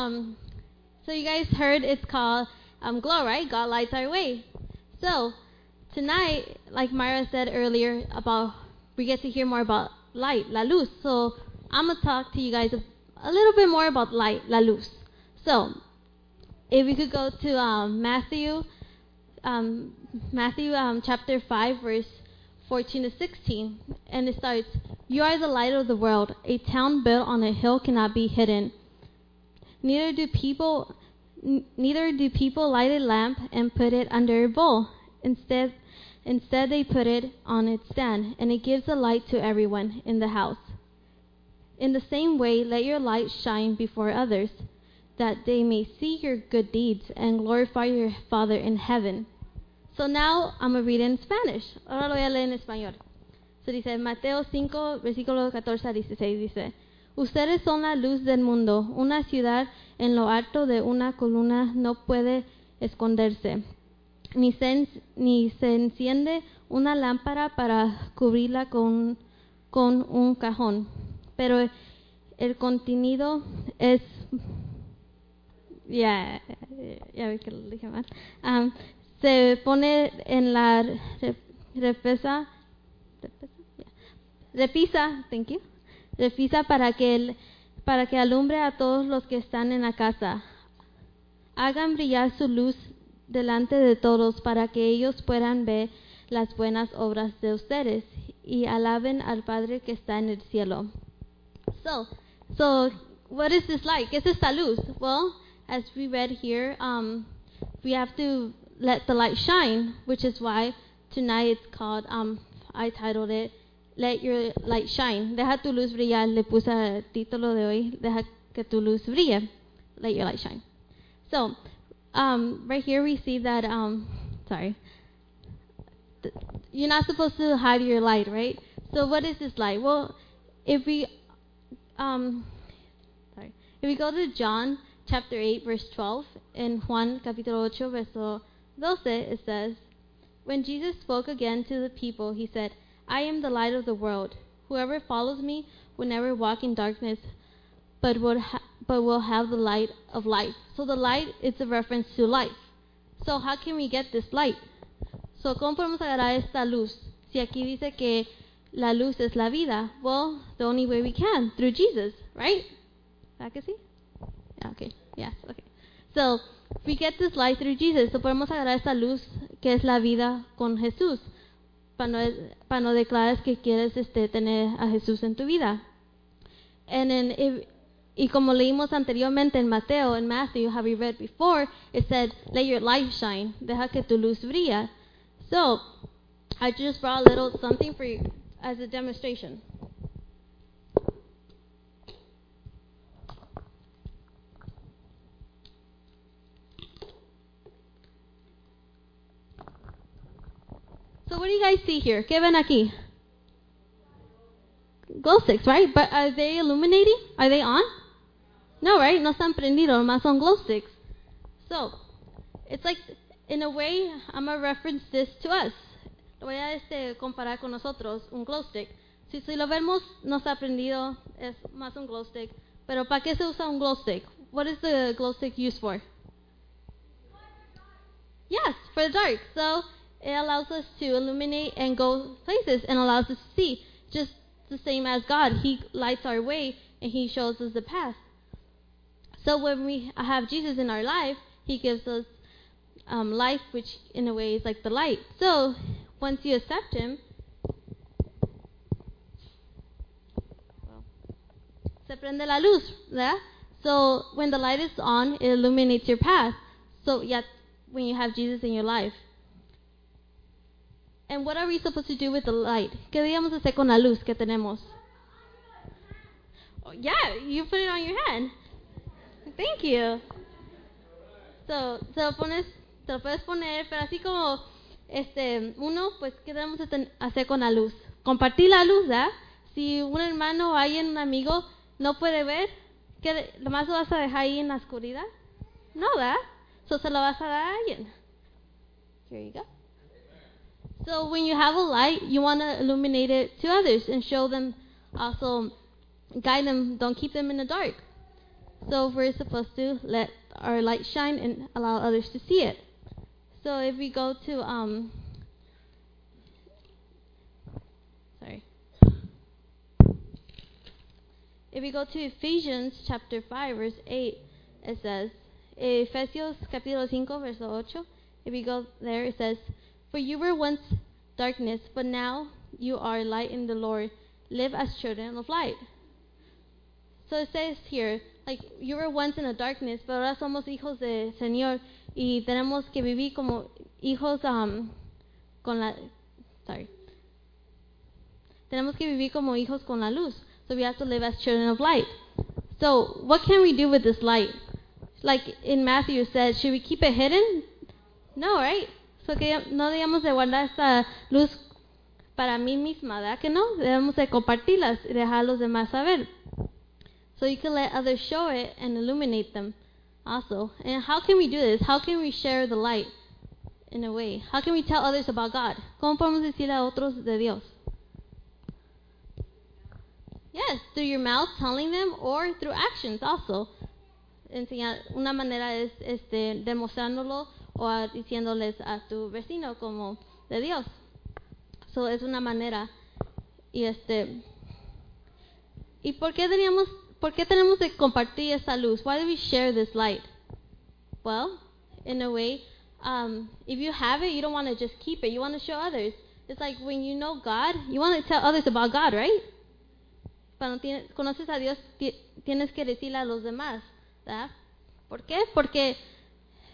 Um, so you guys heard it's called um, Glow, right? God lights our way. So tonight, like Myra said earlier, about we get to hear more about light, la luz. So I'm gonna talk to you guys a, a little bit more about light, la luz. So if we could go to um, Matthew, um, Matthew um, chapter five, verse 14 to 16, and it starts, "You are the light of the world. A town built on a hill cannot be hidden." Neither do people neither do people light a lamp and put it under a bowl. Instead instead they put it on its stand, and it gives a light to everyone in the house. In the same way, let your light shine before others, that they may see your good deeds and glorify your Father in heaven. So now I'm going to read in Spanish. Ahora lo voy a leer en español. So dice Mateo 5, versículo 14 a 16, dice, Ustedes son la luz del mundo. Una ciudad en lo alto de una columna no puede esconderse. Ni se, ni se enciende una lámpara para cubrirla con, un cajón. Pero el contenido es ya, ya vi que lo dije mal. Am, se pone en la re- repesa, repesa, repisa, thank you, repisa para que para que alumbre a todos los que están en la casa. Hagan brillar su luz delante de todos para que ellos puedan ver las buenas obras de ustedes y alaben al Padre que está en el cielo. So, so what is this like? ¿Qué es esta luz? Well, as we read here, um, we have to let the light shine, which is why tonight it's called, um, I titled it, Let Your Light Shine. Deja tu luz brillar. Le puse título de hoy, Deja que tu luz brille. Let your light shine. So, um, right here we see that, um, sorry, you're not supposed to hide your light, right? So what is this light? Well, if we um, sorry. If we go to John chapter 8, verse 12, in Juan capítulo 8, verso 12, it says, When Jesus spoke again to the people, he said, I am the light of the world. Whoever follows me will never walk in darkness, but will, ha- but will have the light of life. So the light is a reference to life. So how can we get this light? So, ¿cómo podemos agarrar esta luz? Si aquí dice que la luz es la vida, well, the only way we can, through Jesus, right? ¿Verdad que sí? Okay. Yes, okay. So, we get this light through Jesus. So, podemos agarrar esta luz que es la vida con Jesús. Para no, para no declarar que quieres este, tener a Jesús en tu vida. And if, y como leímos anteriormente en Mateo, en Matthew, how we read before, it said, let your light shine. Deja que tu luz brilla. So, I just brought a little something for you as a demonstration. So what do you guys see here? ¿Qué ven aquí? Glow sticks, right? But are they illuminating? Are they on? No, right? No están prendidos, más son glow sticks. So, it's like, in a way, I'm going to reference this to us. Lo voy a este, comparar con nosotros, un glow stick. Si, si lo vemos, no está prendido, es más un glow stick. Pero ¿para qué se usa un glow stick? What is the glow stick used for? Yes, for the dark. So it allows us to illuminate and go places and allows us to see. Just the same as God, He lights our way and He shows us the path. So when we have Jesus in our life, He gives us um, life, which in a way is like the light. So once you accept Him, se prende la luz, ¿verdad? So when the light is on, it illuminates your path. So yet, when you have Jesus in your life. And what are we supposed to do with the light? ¿Qué debemos hacer con la luz que tenemos? Oh, yeah, you put it on your hand. Thank you. So, se lo pones, te lo puedes poner, pero así como este, uno, pues, ¿qué debemos hacer con la luz? Compartir la luz, ¿verdad? Si un hermano o alguien, un amigo, no puede ver, ¿qué, de- ¿lo más lo vas a dejar ahí en la oscuridad? No, ¿verdad? So, se lo vas a dar a alguien. Here you go. So when you have a light, you want to illuminate it to others and show them, also guide them, don't keep them in the dark. So we're supposed to let our light shine and allow others to see it. So if we go to um sorry. If we go to Ephesians chapter 5 verse 8 it says Efesios capítulo 5 verso 8 if we go there it says for you were once darkness but now you are light in the Lord live as children of light. So it says here, like you were once in the darkness, pero ahora somos hijos del Señor y tenemos que vivir como hijos um, con la, sorry, tenemos que vivir como hijos con la luz. So we have to live as children of light. So what can we do with this light? Like in Matthew says, should we keep it hidden? No, right? So que no debemos de guardar esta luz para mí misma, ¿verdad que no? Debemos de compartirlas y dejar a los demás saber. So you can let others show it and illuminate them also. And how can we do this? How can we share the light in a way? How can we tell others about God? ¿Cómo podemos decirle a otros de Dios? Yes, through your mouth telling them or through actions also. Enseñar, una manera es este, demostrándolo o a, diciéndoles a tu vecino como de Dios. So es una manera. Y este ¿Y por qué teníamos por qué tenemos que compartir esa luz? Why do we share this light? Well, in a way, um, if you have it, you don't want to just keep it. You want to show others. It's like when you know God, you want to tell others about God, right? Cuando conoces a Dios, tienes que decirle a los demás, ¿verdad? ¿Por qué? Porque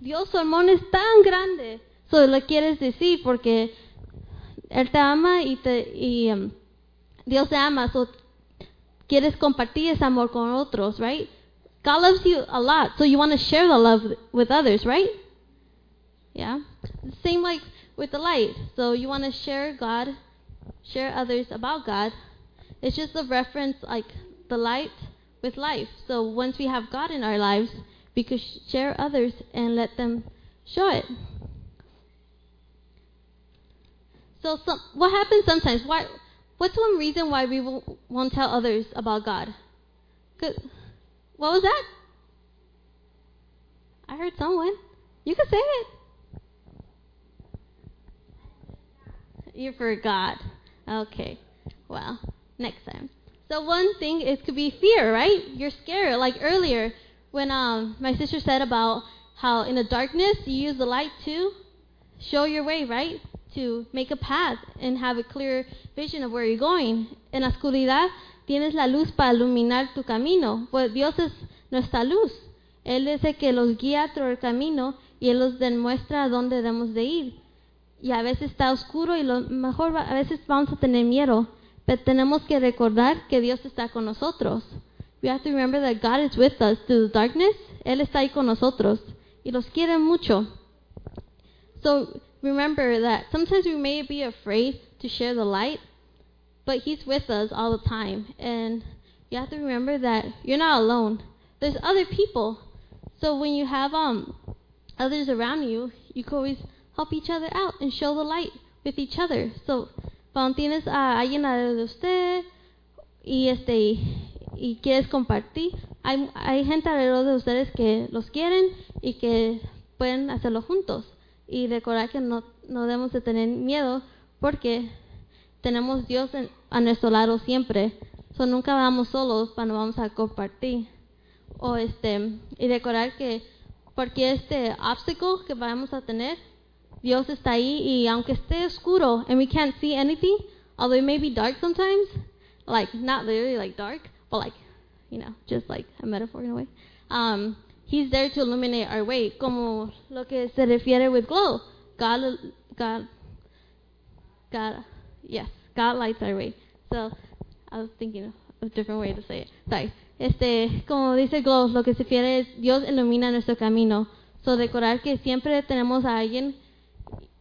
Dios, su amor es tan grande. So lo quieres decir porque él te ama y, te, y um, Dios te ama, so quieres compartir ese amor con otros, right? God loves you a lot, so you want to share the love with others, right? Yeah. Same like with the light. So you want to share God, share others about God. It's just a reference like the light with life. So once we have God in our lives, we could share others and let them show it. So what happens sometimes? Why, what's one reason why we won't, won't tell others about God? What was that? I heard someone. You can say it. You forgot. Okay. Well, next time. So one thing is could be fear, right? You're scared. Like earlier, when um my sister said about how in the darkness you use the light to show your way, right? To make a path and have a clear vision of where you're going. En la oscuridad tienes la luz para iluminar tu camino. Pues Dios es nuestra luz. Él es el que los guía todo el camino y Él los demuestra dónde debemos de ir. Y a veces está oscuro y lo mejor a veces vamos a tener miedo, pero tenemos que recordar que Dios está con nosotros. We have to remember that God is with us through the darkness. Él está ahí con nosotros y los quiere mucho. So remember that sometimes we may be afraid to share the light, but He's with us all the time. And you have to remember that you're not alone. There's other people. So when you have um others around you, you can always help each other out and show the light with each other. So cuando tienes a de usted y este y quieres compartir, hay, hay gente alrededor de ustedes que los quieren y que pueden hacerlo juntos. Y recordar que no, no debemos de tener miedo porque tenemos Dios en, a nuestro lado siempre. So, nunca vamos solos cuando vamos a compartir. O este, y recordar que porque este obstáculo que vamos a tener, Dios está ahí y aunque esté oscuro and we can't see anything, although it may be dark sometimes, like not literally like dark, but like, you know, just like a metaphor in a way. Um, he's there to illuminate our way, como lo que se refiere with glow. God, God, God, yes, God lights our way. So I was thinking of a different way to say it. Sorry. Este, como dice Glow, lo que se refiere es Dios ilumina nuestro camino. So recordar que siempre tenemos a alguien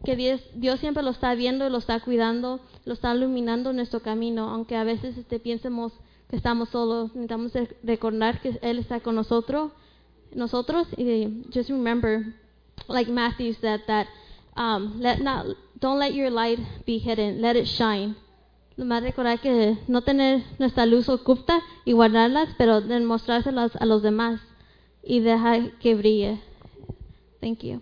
que Dios, Dios siempre lo está viendo, lo está cuidando, lo está iluminando nuestro camino, aunque a veces este, pensemos que estamos solos, necesitamos recordar que Él está con nosotros, nosotros, y just remember, like Matthew said, that um, let not, don't let your light be hidden, let it shine. Nomás recordar que no tener nuestra luz oculta y guardarlas, pero demostrárselas a los demás. y deja que brille. Thank you.